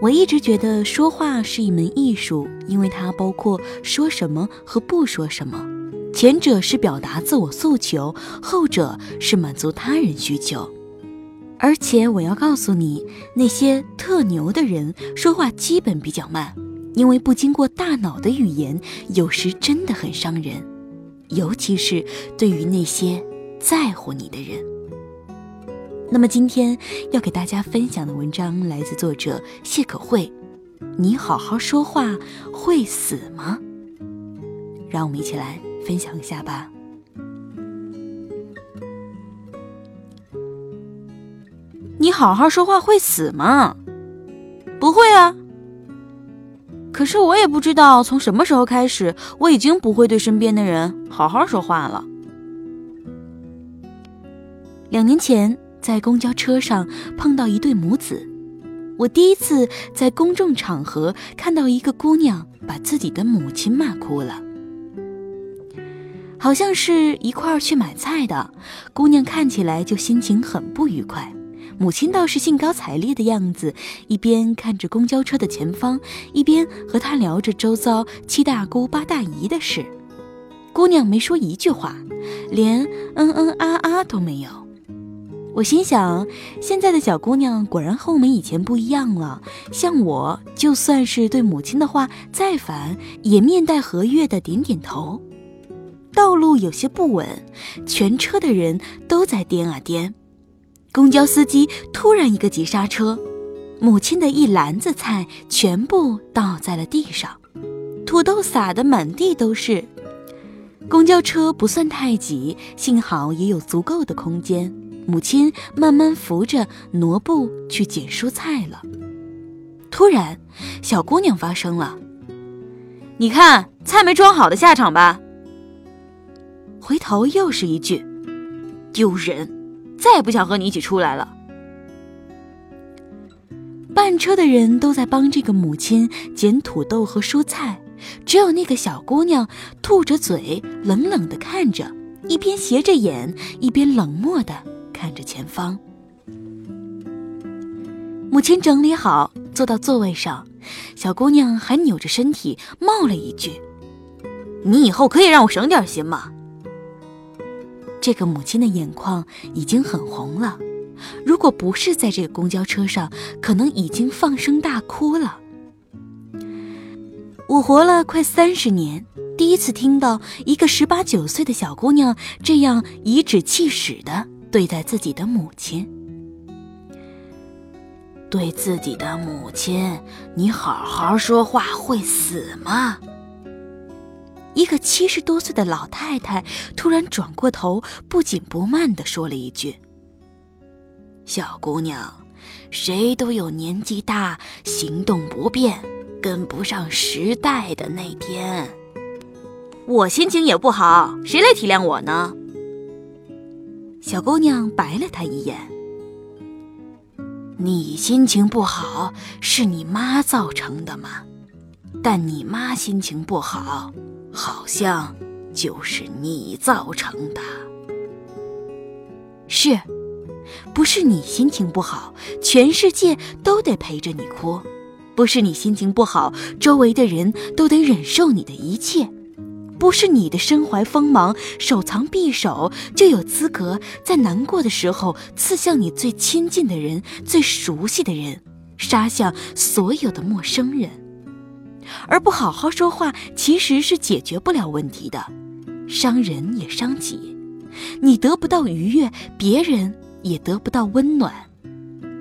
我一直觉得说话是一门艺术，因为它包括说什么和不说什么。前者是表达自我诉求，后者是满足他人需求。而且我要告诉你，那些特牛的人说话基本比较慢，因为不经过大脑的语言有时真的很伤人，尤其是对于那些在乎你的人。那么今天要给大家分享的文章来自作者谢可慧。你好好说话会死吗？让我们一起来分享一下吧。你好好说话会死吗？不会啊。可是我也不知道从什么时候开始，我已经不会对身边的人好好说话了。两年前。在公交车上碰到一对母子，我第一次在公众场合看到一个姑娘把自己的母亲骂哭了。好像是一块儿去买菜的姑娘，看起来就心情很不愉快，母亲倒是兴高采烈的样子，一边看着公交车的前方，一边和她聊着周遭七大姑八大姨的事。姑娘没说一句话，连嗯嗯啊啊都没有。我心想，现在的小姑娘果然和我们以前不一样了。像我，就算是对母亲的话再烦，也面带和悦的点点头。道路有些不稳，全车的人都在颠啊颠。公交司机突然一个急刹车，母亲的一篮子菜全部倒在了地上，土豆撒得满地都是。公交车不算太挤，幸好也有足够的空间。母亲慢慢扶着挪步去捡蔬菜了。突然，小姑娘发声了：“你看，菜没装好的下场吧？”回头又是一句：“丢人，再也不想和你一起出来了。”半车的人都在帮这个母亲捡土豆和蔬菜，只有那个小姑娘吐着嘴，冷冷的看着，一边斜着眼，一边冷漠的。看着前方，母亲整理好，坐到座位上，小姑娘还扭着身体冒了一句：“你以后可以让我省点心吗？”这个母亲的眼眶已经很红了，如果不是在这个公交车上，可能已经放声大哭了。我活了快三十年，第一次听到一个十八九岁的小姑娘这样颐指气使的。对待自己的母亲，对自己的母亲，你好好说话会死吗？一个七十多岁的老太太突然转过头，不紧不慢的说了一句：“小姑娘，谁都有年纪大、行动不便、跟不上时代的那天。我心情也不好，谁来体谅我呢？”小姑娘白了他一眼：“你心情不好是你妈造成的吗？但你妈心情不好，好像就是你造成的。是，不是你心情不好，全世界都得陪着你哭；不是你心情不好，周围的人都得忍受你的一切。”不是你的身怀锋芒、手藏匕首，就有资格在难过的时候刺向你最亲近的人、最熟悉的人，杀向所有的陌生人。而不好好说话，其实是解决不了问题的，伤人也伤己。你得不到愉悦，别人也得不到温暖，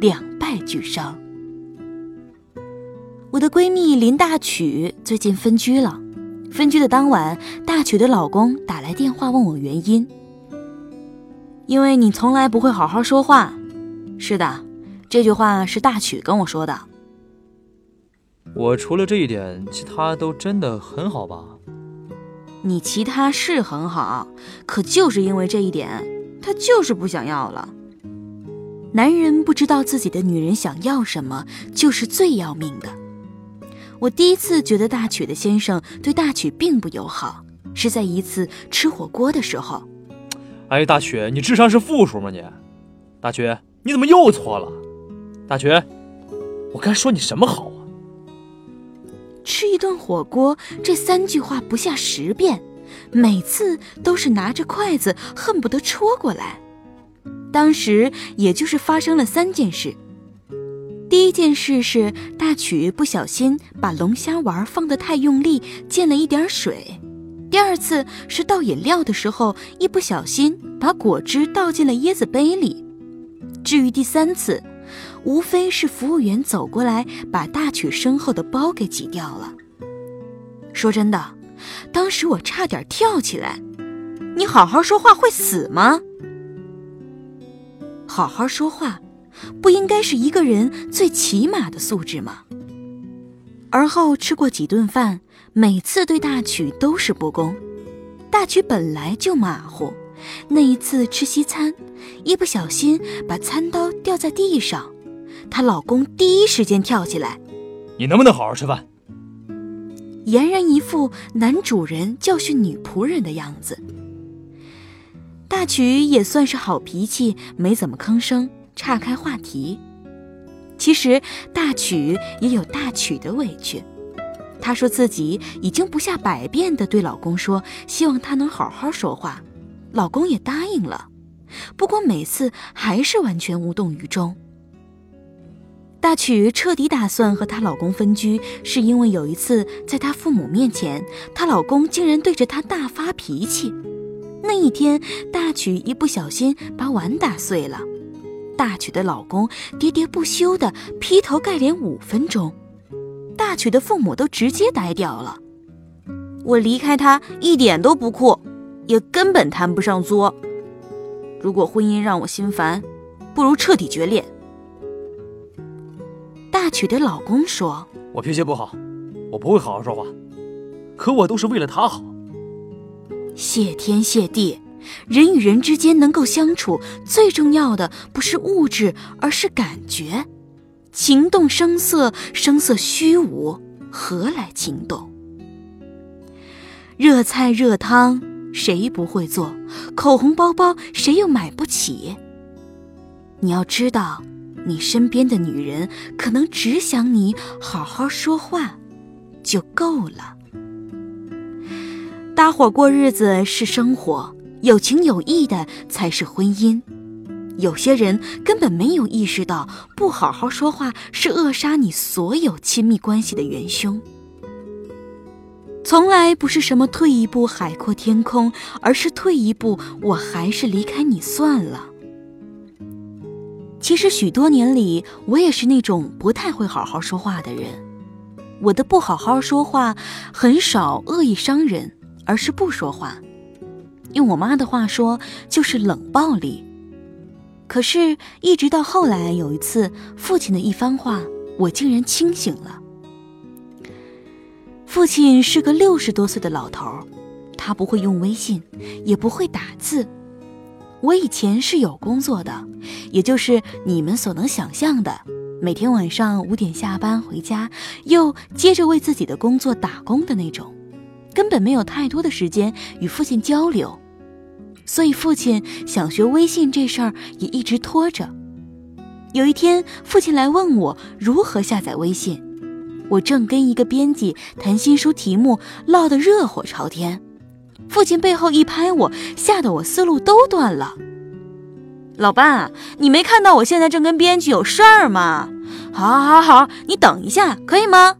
两败俱伤。我的闺蜜林大曲最近分居了。分居的当晚，大曲的老公打来电话问我原因。因为你从来不会好好说话。是的，这句话是大曲跟我说的。我除了这一点，其他都真的很好吧？你其他是很好，可就是因为这一点，他就是不想要了。男人不知道自己的女人想要什么，就是最要命的。我第一次觉得大曲的先生对大曲并不友好，是在一次吃火锅的时候。哎，大曲，你智商是负数吗？你，大曲，你怎么又错了？大曲，我该说你什么好啊？吃一顿火锅，这三句话不下十遍，每次都是拿着筷子恨不得戳过来。当时也就是发生了三件事。第一件事是大曲不小心把龙虾丸放得太用力，溅了一点水；第二次是倒饮料的时候一不小心把果汁倒进了椰子杯里；至于第三次，无非是服务员走过来把大曲身后的包给挤掉了。说真的，当时我差点跳起来。你好好说话会死吗？好好说话，不应该是一个人最起码的素质吗？而后吃过几顿饭，每次对大曲都是不公。大曲本来就马虎，那一次吃西餐，一不小心把餐刀掉在地上，她老公第一时间跳起来：“你能不能好好吃饭？”俨然一副男主人教训女仆人的样子。大曲也算是好脾气，没怎么吭声，岔开话题。其实大曲也有大曲的委屈，她说自己已经不下百遍的对老公说，希望他能好好说话，老公也答应了，不过每次还是完全无动于衷。大曲彻底打算和她老公分居，是因为有一次在她父母面前，她老公竟然对着她大发脾气。那一天，大曲一不小心把碗打碎了，大曲的老公喋喋不休的劈头盖脸五分钟，大曲的父母都直接呆掉了。我离开他一点都不酷，也根本谈不上作。如果婚姻让我心烦，不如彻底决裂。大曲的老公说：“我脾气不好，我不会好好说话，可我都是为了他好。”谢天谢地，人与人之间能够相处，最重要的不是物质，而是感觉。情动声色，声色虚无，何来情动？热菜热汤谁不会做？口红包包谁又买不起？你要知道，你身边的女人可能只想你好好说话，就够了。搭伙过日子是生活，有情有义的才是婚姻。有些人根本没有意识到，不好好说话是扼杀你所有亲密关系的元凶。从来不是什么退一步海阔天空，而是退一步，我还是离开你算了。其实许多年里，我也是那种不太会好好说话的人。我的不好好说话，很少恶意伤人。而是不说话，用我妈的话说就是冷暴力。可是，一直到后来有一次父亲的一番话，我竟然清醒了。父亲是个六十多岁的老头，他不会用微信，也不会打字。我以前是有工作的，也就是你们所能想象的，每天晚上五点下班回家，又接着为自己的工作打工的那种。根本没有太多的时间与父亲交流，所以父亲想学微信这事儿也一直拖着。有一天，父亲来问我如何下载微信，我正跟一个编辑谈新书题目，唠得热火朝天。父亲背后一拍我，吓得我思路都断了。老爸，你没看到我现在正跟编辑有事儿吗？好，好，好，你等一下，可以吗？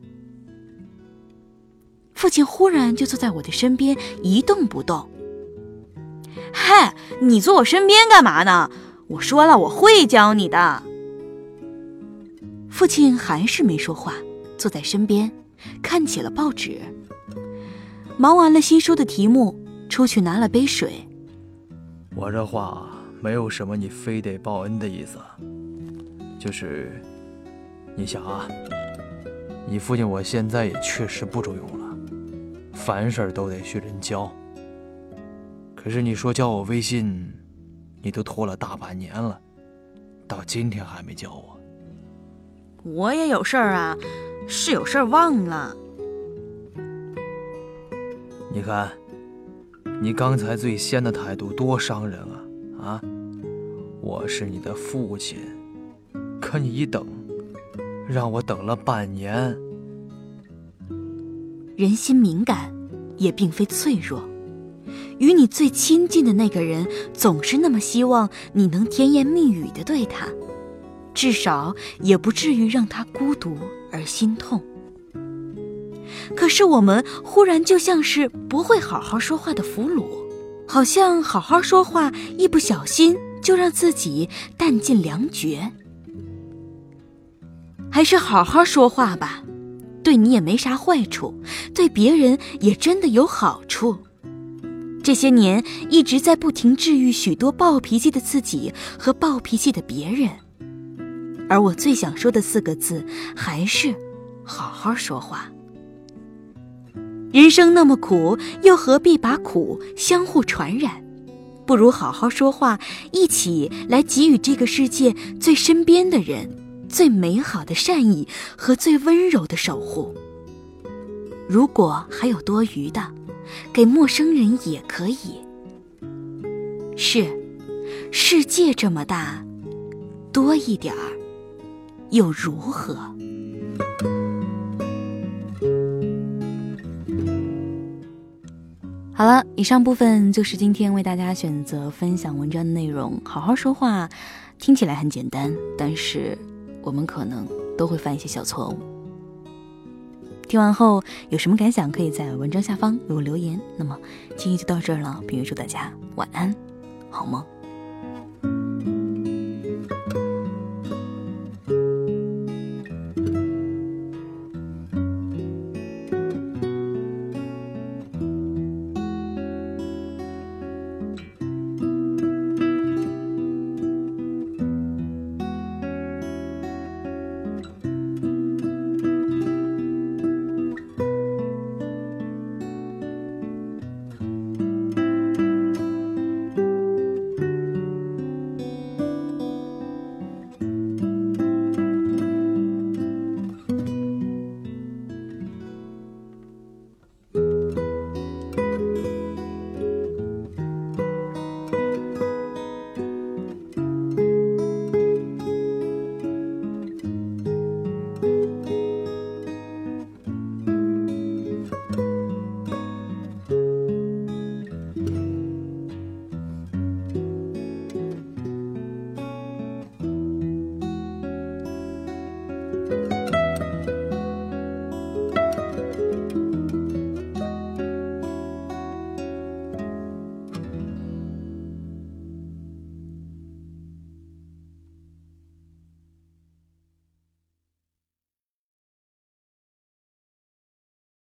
父亲忽然就坐在我的身边，一动不动。嗨，你坐我身边干嘛呢？我说了，我会教你的。父亲还是没说话，坐在身边，看起了报纸。忙完了新书的题目，出去拿了杯水。我这话没有什么你非得报恩的意思，就是，你想啊。你父亲我现在也确实不中用了，凡事都得学人教。可是你说教我微信，你都拖了大半年了，到今天还没教我。我也有事儿啊，是有事儿忘了。你看，你刚才最先的态度多伤人啊！啊，我是你的父亲，可你一等。让我等了半年。人心敏感，也并非脆弱。与你最亲近的那个人，总是那么希望你能甜言蜜语的对他，至少也不至于让他孤独而心痛。可是我们忽然就像是不会好好说话的俘虏，好像好好说话一不小心就让自己弹尽粮绝。还是好好说话吧，对你也没啥坏处，对别人也真的有好处。这些年一直在不停治愈许多暴脾气的自己和暴脾气的别人，而我最想说的四个字还是好好说话。人生那么苦，又何必把苦相互传染？不如好好说话，一起来给予这个世界最身边的人。最美好的善意和最温柔的守护。如果还有多余的，给陌生人也可以。是，世界这么大，多一点儿又如何？好了，以上部分就是今天为大家选择分享文章的内容。好好说话，听起来很简单，但是。我们可能都会犯一些小错误。听完后有什么感想，可以在文章下方给我留言。那么今天就到这儿了，并祝大家晚安，好梦。